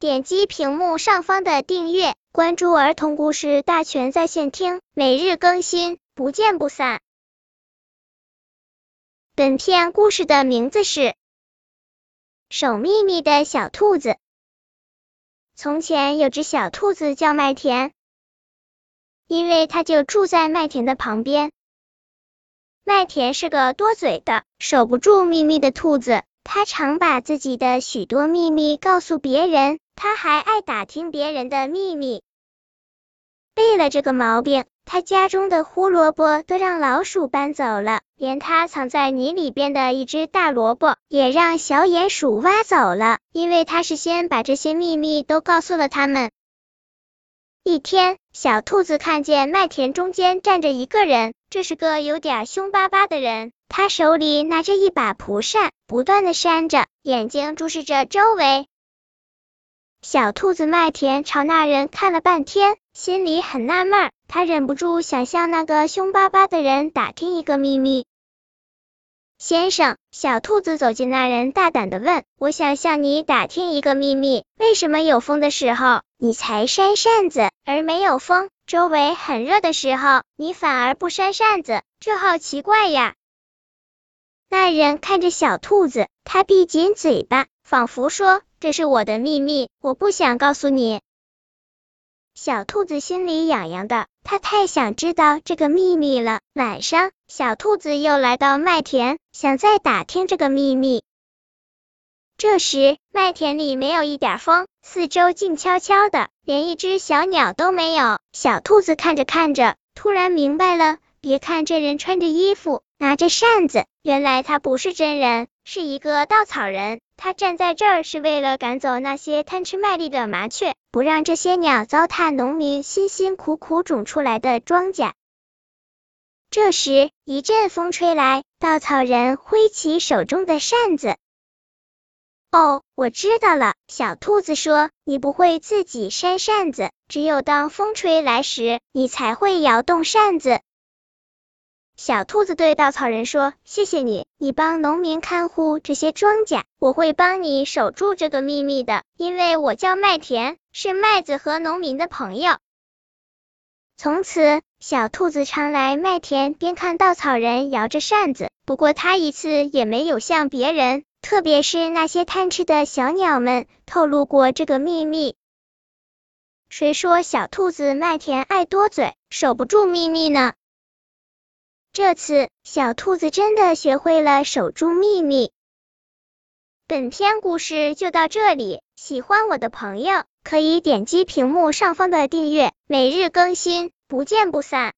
点击屏幕上方的订阅，关注儿童故事大全在线听，每日更新，不见不散。本片故事的名字是《守秘密的小兔子》。从前有只小兔子叫麦田，因为它就住在麦田的旁边。麦田是个多嘴的、守不住秘密的兔子。它常把自己的许多秘密告诉别人，他还爱打听别人的秘密。为了这个毛病，他家中的胡萝卜都让老鼠搬走了，连他藏在泥里边的一只大萝卜也让小鼹鼠挖走了，因为他是先把这些秘密都告诉了他们。一天，小兔子看见麦田中间站着一个人，这是个有点凶巴巴的人。他手里拿着一把蒲扇，不断的扇着，眼睛注视着周围。小兔子麦田朝那人看了半天，心里很纳闷，他忍不住想向那个凶巴巴的人打听一个秘密。先生，小兔子走进那人，大胆的问：“我想向你打听一个秘密，为什么有风的时候你才扇扇子，而没有风？周围很热的时候，你反而不扇扇子，这好奇怪呀！”那人看着小兔子，他闭紧嘴巴，仿佛说：“这是我的秘密，我不想告诉你。”小兔子心里痒痒的，它太想知道这个秘密了。晚上，小兔子又来到麦田，想再打听这个秘密。这时，麦田里没有一点风，四周静悄悄的，连一只小鸟都没有。小兔子看着看着，突然明白了。别看这人穿着衣服，拿着扇子，原来他不是真人，是一个稻草人。他站在这儿是为了赶走那些贪吃麦粒的麻雀，不让这些鸟糟蹋农民辛辛苦苦种出来的庄稼。这时，一阵风吹来，稻草人挥起手中的扇子。哦，我知道了，小兔子说：“你不会自己扇扇子，只有当风吹来时，你才会摇动扇子。”小兔子对稻草人说：“谢谢你，你帮农民看护这些庄稼，我会帮你守住这个秘密的，因为我叫麦田，是麦子和农民的朋友。”从此，小兔子常来麦田，边看稻草人摇着扇子。不过，他一次也没有向别人，特别是那些贪吃的小鸟们，透露过这个秘密。谁说小兔子麦田爱多嘴，守不住秘密呢？这次，小兔子真的学会了守住秘密。本篇故事就到这里，喜欢我的朋友可以点击屏幕上方的订阅，每日更新，不见不散。